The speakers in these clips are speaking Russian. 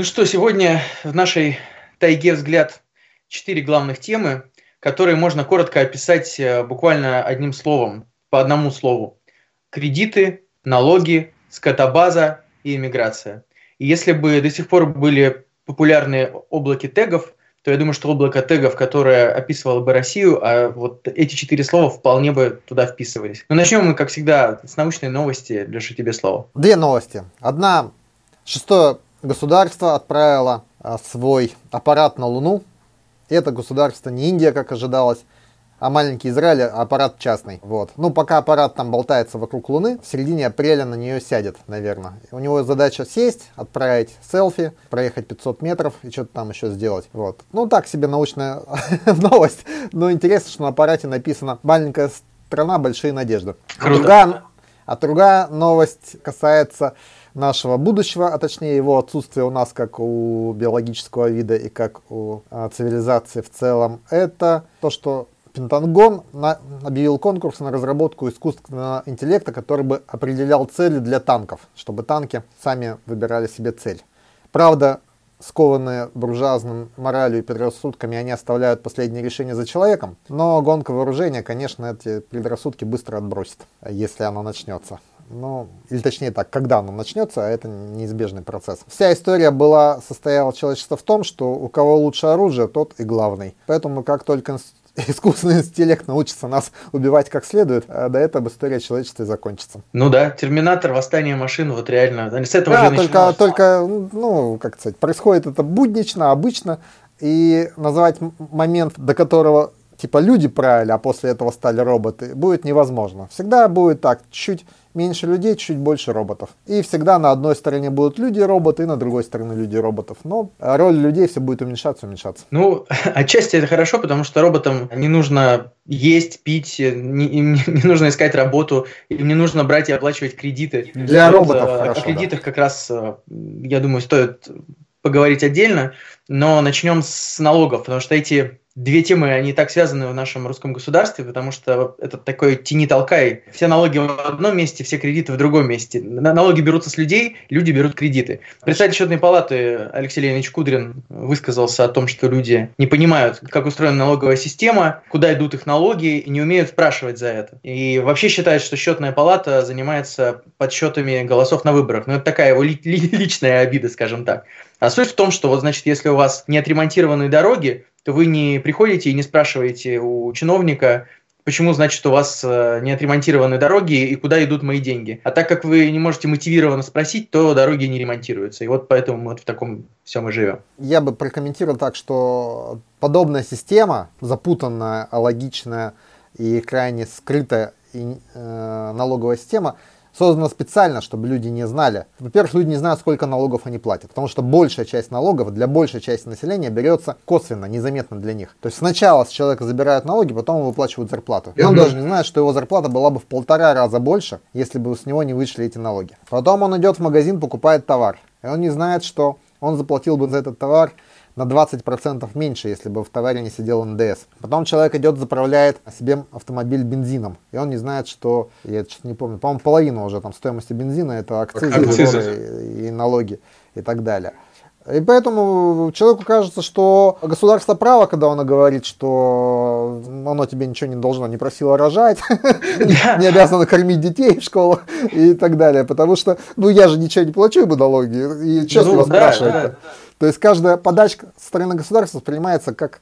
Ну что, сегодня в нашей тайге взгляд четыре главных темы, которые можно коротко описать э, буквально одним словом, по одному слову. Кредиты, налоги, скотобаза и иммиграция. И если бы до сих пор были популярны облаки тегов, то я думаю, что облако тегов, которое описывало бы Россию, а вот эти четыре слова вполне бы туда вписывались. Но начнем мы, как всегда, с научной новости. Леша, тебе слово. Две новости. Одна. Шестое государство отправило а, свой аппарат на Луну. Это государство не Индия, как ожидалось, а маленький Израиль аппарат частный. Вот. Ну, пока аппарат там болтается вокруг Луны, в середине апреля на нее сядет, наверное. У него задача сесть, отправить селфи, проехать 500 метров и что-то там еще сделать. Вот. Ну, так себе научная новость. Но интересно, что на аппарате написано «Маленькая страна, большие надежды». А другая, а другая новость касается нашего будущего, а точнее его отсутствия у нас как у биологического вида и как у а, цивилизации в целом, это то, что Пентагон на, объявил конкурс на разработку искусственного интеллекта, который бы определял цели для танков, чтобы танки сами выбирали себе цель. Правда, скованные буржуазным моралью и предрассудками, они оставляют последнее решение за человеком, но гонка вооружения, конечно, эти предрассудки быстро отбросит, если оно начнется. Ну, или точнее так, когда оно начнется, а это неизбежный процесс. Вся история была, состояла человечества в том, что у кого лучше оружие, тот и главный. Поэтому как только искусственный интеллект научится нас убивать как следует, а до этого история человечества и закончится. Ну да, Терминатор, Восстание машин, вот реально, с этого да, же только, только, ну, как сказать, происходит это буднично, обычно, и называть момент, до которого типа люди правили, а после этого стали роботы, будет невозможно. Всегда будет так, чуть меньше людей, чуть больше роботов. И всегда на одной стороне будут люди роботы, и на другой стороне люди роботов. Но роль людей все будет уменьшаться, уменьшаться. Ну, отчасти это хорошо, потому что роботам не нужно есть, пить, не, им не нужно искать работу, им не нужно брать и оплачивать кредиты. Для вот, роботов о, хорошо, О кредитах да. как раз, э, я думаю, стоит поговорить отдельно, но начнем с налогов, потому что эти две темы, они так связаны в нашем русском государстве, потому что это такой тени-толкай. Все налоги в одном месте, все кредиты в другом месте. Налоги берутся с людей, люди берут кредиты. Представитель счетной палаты Алексей Леонидович Кудрин высказался о том, что люди не понимают, как устроена налоговая система, куда идут их налоги, и не умеют спрашивать за это. И вообще считает, что счетная палата занимается подсчетами голосов на выборах. Но ну, это такая его личная обида, скажем так. А суть в том, что вот, значит, если у вас не отремонтированные дороги, то вы не приходите и не спрашиваете у чиновника, почему, значит, у вас э, не отремонтированы дороги и куда идут мои деньги. А так как вы не можете мотивированно спросить, то дороги не ремонтируются. И вот поэтому вот в таком всем и живем. Я бы прокомментировал так, что подобная система, запутанная, алогичная и крайне скрытая и, э, налоговая система – создано специально, чтобы люди не знали. Во-первых, люди не знают, сколько налогов они платят, потому что большая часть налогов для большей части населения берется косвенно, незаметно для них. То есть сначала с человека забирают налоги, потом выплачивают зарплату. И он даже не знает, что его зарплата была бы в полтора раза больше, если бы с него не вышли эти налоги. Потом он идет в магазин, покупает товар. И он не знает, что он заплатил бы за этот товар на 20% меньше, если бы в товаре не сидел НДС. Потом человек идет, заправляет себе автомобиль бензином, и он не знает, что, я что-то не помню, по-моему, половина уже там стоимости бензина это акцизы, акцизы. И, и налоги и так далее. И поэтому человеку кажется, что государство право, когда оно говорит, что оно тебе ничего не должно, не просило рожать, не обязано кормить детей в школах и так далее. Потому что, ну, я же ничего не плачу ему налоги, и честно ну, спрашивает. То есть каждая подачка со стороны государства воспринимается как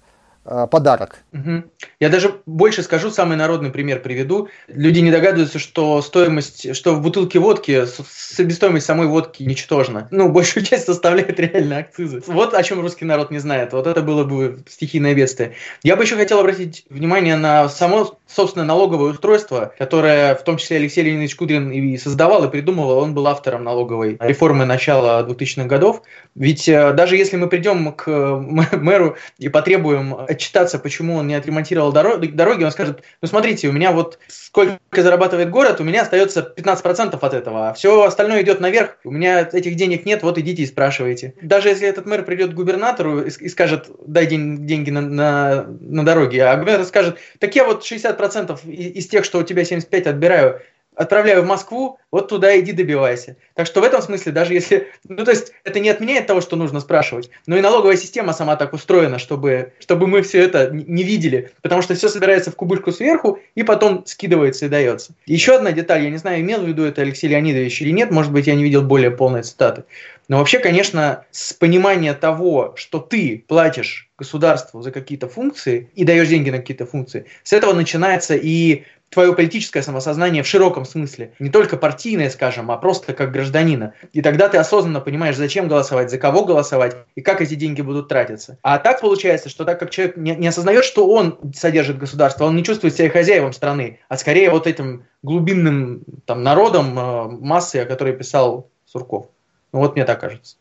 подарок. Угу. Я даже больше скажу, самый народный пример приведу. Люди не догадываются, что стоимость, что в бутылке водки себестоимость самой водки ничтожна. Ну, большую часть составляет реально акцизы. Вот о чем русский народ не знает. Вот это было бы стихийное бедствие. Я бы еще хотел обратить внимание на само, собственно, налоговое устройство, которое в том числе Алексей Леонидович Кудрин и создавал, и придумывал. Он был автором налоговой реформы начала 2000-х годов. Ведь э, даже если мы придем к мэру и потребуем отчитаться, почему он не отремонтировал дороги, он скажет, ну смотрите, у меня вот сколько зарабатывает город, у меня остается 15% от этого, а все остальное идет наверх, у меня этих денег нет, вот идите и спрашивайте. Даже если этот мэр придет к губернатору и, скажет, дай день, деньги на, на, на дороге, а губернатор скажет, так я вот 60% из тех, что у тебя 75 отбираю, отправляю в Москву, вот туда иди добивайся. Так что в этом смысле, даже если... Ну, то есть, это не отменяет того, что нужно спрашивать, но и налоговая система сама так устроена, чтобы, чтобы мы все это не видели, потому что все собирается в кубышку сверху и потом скидывается и дается. Еще одна деталь, я не знаю, имел в виду это Алексей Леонидович или нет, может быть, я не видел более полной цитаты. Но вообще, конечно, с понимания того, что ты платишь государству за какие-то функции и даешь деньги на какие-то функции, с этого начинается и твое политическое самосознание в широком смысле. Не только партийное, скажем, а просто как гражданина. И тогда ты осознанно понимаешь, зачем голосовать, за кого голосовать и как эти деньги будут тратиться. А так получается, что так как человек не, не осознает, что он содержит государство, он не чувствует себя хозяевом страны, а скорее вот этим глубинным там, народом э, массы, о которой писал Сурков. Ну вот мне так кажется.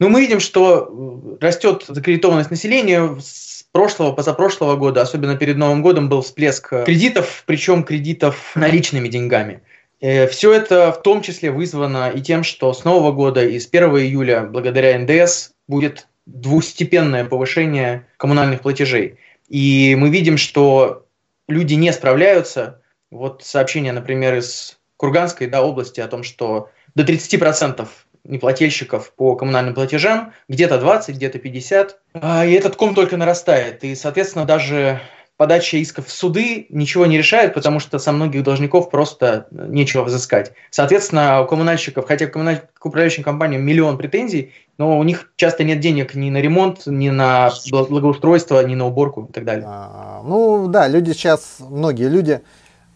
Ну, мы видим, что растет закредитованность населения. С прошлого, позапрошлого года, особенно перед Новым годом, был всплеск кредитов, причем кредитов наличными деньгами. Э, Все это в том числе вызвано и тем, что с Нового года и с 1 июля благодаря НДС будет двустепенное повышение коммунальных платежей. И мы видим, что люди не справляются вот сообщение, например, из Курганской да, области о том, что до 30% неплательщиков по коммунальным платежам, где-то 20, где-то 50. А, и этот ком только нарастает. И, соответственно, даже подача исков в суды ничего не решает, потому что со многих должников просто нечего взыскать. Соответственно, у коммунальщиков, хотя коммуналь... к управляющим компаниям миллион претензий, но у них часто нет денег ни на ремонт, ни на благоустройство, ни на уборку и так далее. А, ну да, люди сейчас, многие люди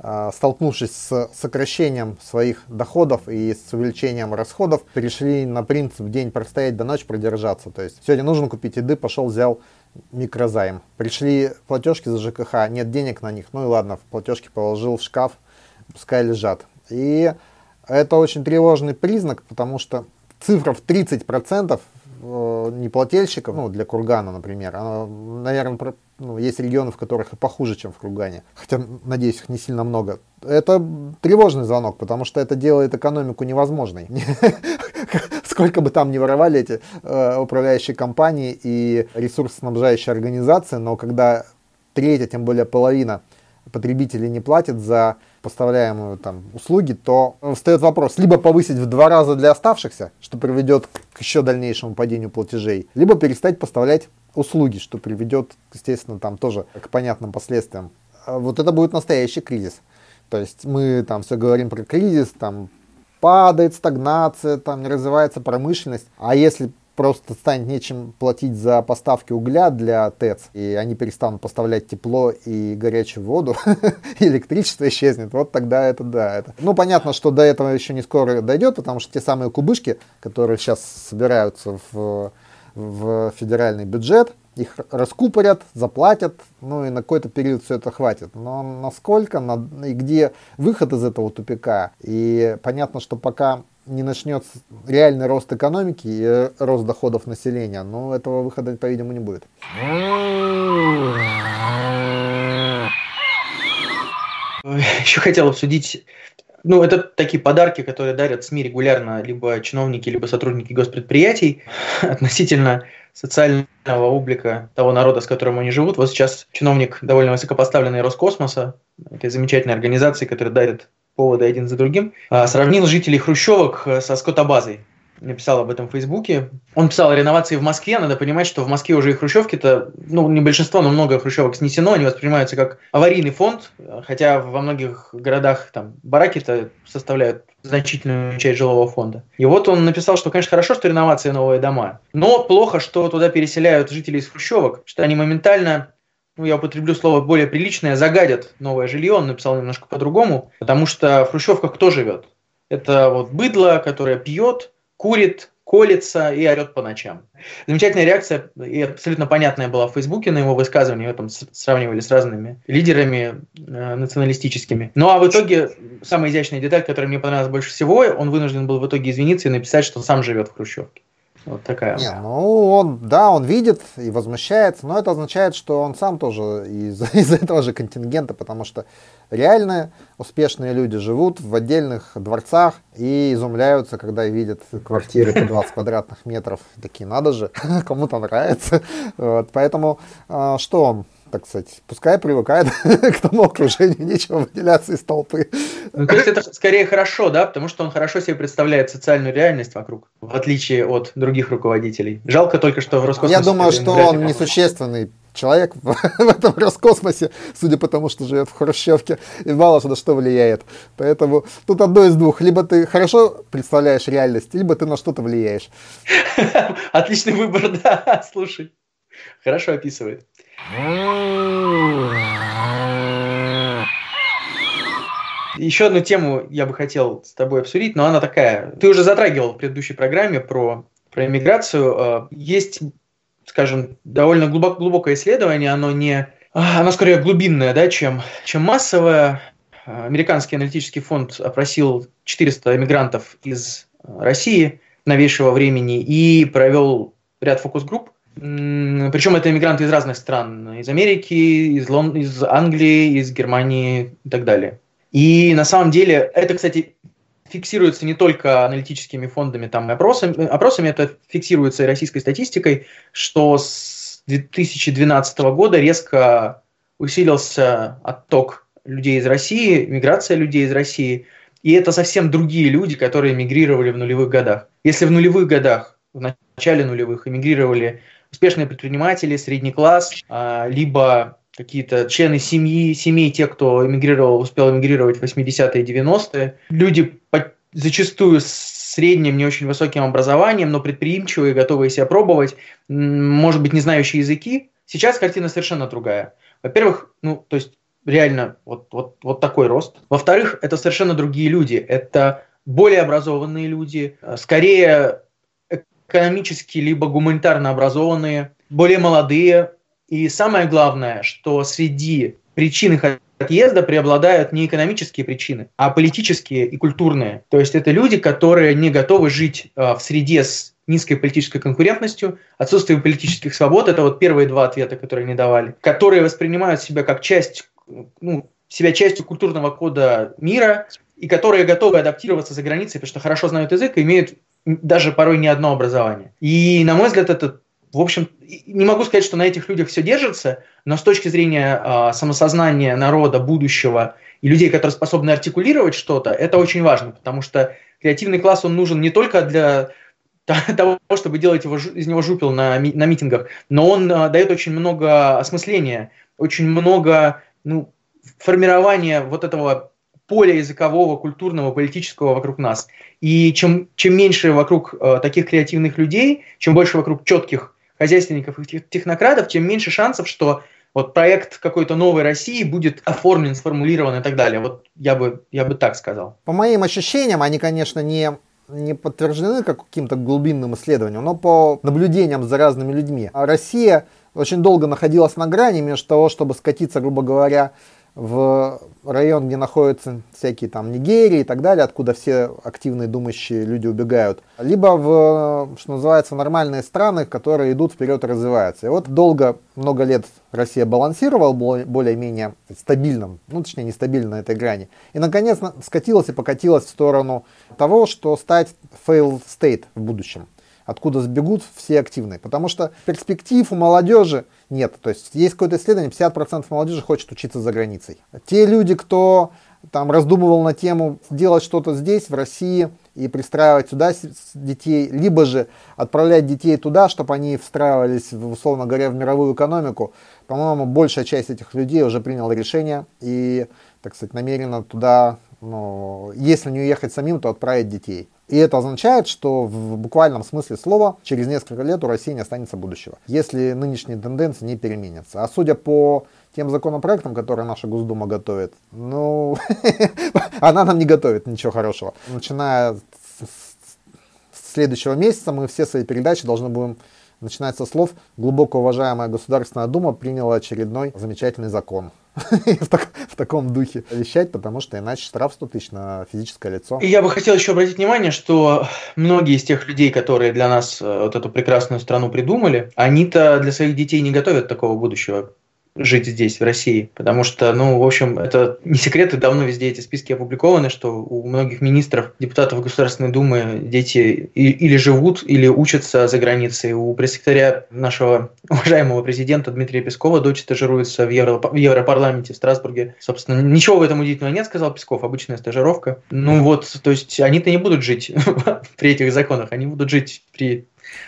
столкнувшись с сокращением своих доходов и с увеличением расходов, перешли на принцип день простоять до ночи продержаться. То есть сегодня нужно купить еды, пошел, взял микрозайм. Пришли платежки за ЖКХ, нет денег на них, ну и ладно, платежки положил в шкаф, пускай лежат. И это очень тревожный признак, потому что цифра в 30% э, неплательщиков, ну, для Кургана, например, она, наверное, ну, есть регионы, в которых и похуже, чем в Кургане. Хотя, надеюсь, их не сильно много. Это тревожный звонок, потому что это делает экономику невозможной. Сколько бы там ни воровали эти э, управляющие компании и ресурсоснабжающие организации, но когда третья, тем более половина потребителей не платит за поставляемые там услуги, то встает вопрос, либо повысить в два раза для оставшихся, что приведет к еще дальнейшему падению платежей, либо перестать поставлять услуги, что приведет, естественно, там тоже к понятным последствиям. А вот это будет настоящий кризис. То есть мы там все говорим про кризис, там падает стагнация, там не развивается промышленность. А если просто станет нечем платить за поставки угля для ТЭЦ, и они перестанут поставлять тепло и горячую воду, электричество исчезнет, вот тогда это да. Это. Ну, понятно, что до этого еще не скоро дойдет, потому что те самые кубышки, которые сейчас собираются в в федеральный бюджет, их раскупорят, заплатят, ну и на какой-то период все это хватит. Но насколько на, и где выход из этого тупика? И понятно, что пока не начнется реальный рост экономики и рост доходов населения, но этого выхода, по-видимому, не будет. Еще хотел обсудить ну, это такие подарки, которые дарят СМИ регулярно либо чиновники, либо сотрудники госпредприятий относительно социального облика того народа, с которым они живут. Вот сейчас чиновник довольно высокопоставленный Роскосмоса, этой замечательной организации, которая дарит поводы один за другим, а, сравнил жителей хрущевок со скотобазой написал об этом в Фейсбуке. Он писал о реновации в Москве. Надо понимать, что в Москве уже и хрущевки-то, ну, не большинство, но много хрущевок снесено. Они воспринимаются как аварийный фонд, хотя во многих городах там бараки-то составляют значительную часть жилого фонда. И вот он написал, что, конечно, хорошо, что реновация новые дома, но плохо, что туда переселяют жителей из хрущевок, что они моментально ну, я употреблю слово более приличное, загадят новое жилье, он написал немножко по-другому, потому что в хрущевках кто живет? Это вот быдло, которое пьет, курит, колется и орет по ночам. Замечательная реакция и абсолютно понятная была в Фейсбуке на его высказывание, его там сравнивали с разными лидерами э, националистическими. Ну а в итоге самая изящная деталь, которая мне понравилась больше всего, он вынужден был в итоге извиниться и написать, что сам живет в Хрущевке. Вот такая. Не, ну он, да, он видит и возмущается, но это означает, что он сам тоже из, из этого же контингента, потому что реально успешные люди живут в отдельных дворцах и изумляются, когда видят квартиры по 20 квадратных метров. Такие, надо же, кому-то нравится. Вот, поэтому а, что он? Так сказать, пускай привыкает к тому окружению, нечего выделяться из толпы. Ну, то есть это скорее хорошо, да, потому что он хорошо себе представляет социальную реальность вокруг, в отличие от других руководителей. Жалко только, что в Роскосмосе... Я думаю, что он несущественный человек в, в этом Роскосмосе, судя по тому, что живет в Хрущевке, и мало что на что влияет. Поэтому тут одно из двух. Либо ты хорошо представляешь реальность, либо ты на что-то влияешь. Отличный выбор, да, слушай. Хорошо описывает. Еще одну тему я бы хотел с тобой обсудить, но она такая. Ты уже затрагивал в предыдущей программе про, про иммиграцию. Э, есть, скажем, довольно глубок, глубокое исследование, оно не оно скорее глубинное, да, чем, чем массовое. Американский аналитический фонд опросил 400 иммигрантов из России новейшего времени и провел ряд фокус-групп причем это иммигранты из разных стран, из Америки, из, Лон... из Англии, из Германии и так далее. И на самом деле это, кстати, фиксируется не только аналитическими фондами там, опросами, опросами, это фиксируется и российской статистикой, что с 2012 года резко усилился отток людей из России, миграция людей из России, и это совсем другие люди, которые мигрировали в нулевых годах. Если в нулевых годах, в начале нулевых, эмигрировали успешные предприниматели, средний класс, а, либо какие-то члены семьи, семей, те, кто эмигрировал, успел эмигрировать в 80-е и 90-е. Люди зачастую с средним, не очень высоким образованием, но предприимчивые, готовые себя пробовать, может быть, не знающие языки. Сейчас картина совершенно другая. Во-первых, ну, то есть реально вот, вот, вот такой рост. Во-вторых, это совершенно другие люди. Это более образованные люди, скорее экономически либо гуманитарно образованные, более молодые. И самое главное, что среди причин их отъезда преобладают не экономические причины, а политические и культурные. То есть это люди, которые не готовы жить э, в среде с низкой политической конкурентностью, отсутствием политических свобод, это вот первые два ответа, которые они давали, которые воспринимают себя как часть, ну, себя частью культурного кода мира, и которые готовы адаптироваться за границей, потому что хорошо знают язык и имеют даже порой не одно образование. И, на мой взгляд, это, в общем, не могу сказать, что на этих людях все держится, но с точки зрения э, самосознания народа, будущего и людей, которые способны артикулировать что-то, это очень важно, потому что креативный класс, он нужен не только для того, чтобы делать его, из него жупел на, на митингах, но он э, дает очень много осмысления, очень много ну, формирования вот этого поля языкового, культурного, политического вокруг нас. И чем, чем меньше вокруг э, таких креативных людей, чем больше вокруг четких хозяйственников и технократов, тем меньше шансов, что вот проект какой-то новой России будет оформлен, сформулирован и так далее. Вот я бы, я бы так сказал. По моим ощущениям, они, конечно, не, не подтверждены как каким-то глубинным исследованием, но по наблюдениям за разными людьми. А Россия очень долго находилась на грани между того, чтобы скатиться, грубо говоря, в район, где находятся всякие там Нигерии и так далее, откуда все активные думающие люди убегают, либо в, что называется, нормальные страны, которые идут вперед и развиваются. И вот долго, много лет Россия балансировала более-менее стабильным, ну точнее нестабильно на этой грани. И наконец скатилась и покатилась в сторону того, что стать failed state в будущем откуда сбегут все активные. Потому что перспектив у молодежи нет. То есть есть какое-то исследование, 50% молодежи хочет учиться за границей. Те люди, кто там раздумывал на тему делать что-то здесь, в России, и пристраивать сюда детей, либо же отправлять детей туда, чтобы они встраивались, условно говоря, в мировую экономику. По-моему, большая часть этих людей уже приняла решение и, так сказать, намерена туда, ну, если не уехать самим, то отправить детей. И это означает, что в буквальном смысле слова через несколько лет у России не останется будущего, если нынешние тенденции не переменятся. А судя по тем законопроектам, которые наша Госдума готовит, ну, она нам не готовит ничего хорошего. Начиная с следующего месяца мы все свои передачи должны будем начинать со слов «Глубоко уважаемая Государственная Дума приняла очередной замечательный закон». в таком духе вещать, потому что иначе штраф 100 тысяч на физическое лицо. И я бы хотел еще обратить внимание, что многие из тех людей, которые для нас э, вот эту прекрасную страну придумали, они-то для своих детей не готовят такого будущего. Жить здесь, в России. Потому что, ну, в общем, это не секрет, и давно везде эти списки опубликованы, что у многих министров, депутатов Государственной Думы дети или живут, или учатся за границей. У пресс-секретаря нашего уважаемого президента Дмитрия Пескова дочь стажируется в, Евро, в Европарламенте в Страсбурге. Собственно, ничего в этом удивительного нет, сказал Песков, обычная стажировка. Ну вот, то есть они-то не будут жить при этих законах, они будут жить при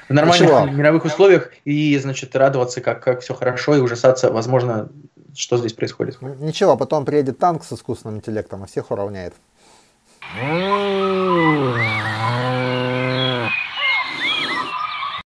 в нормальных Ничего. мировых условиях и, значит, радоваться, как, как все хорошо, и ужасаться, возможно, что здесь происходит. Ничего, потом приедет танк с искусственным интеллектом и всех уравняет.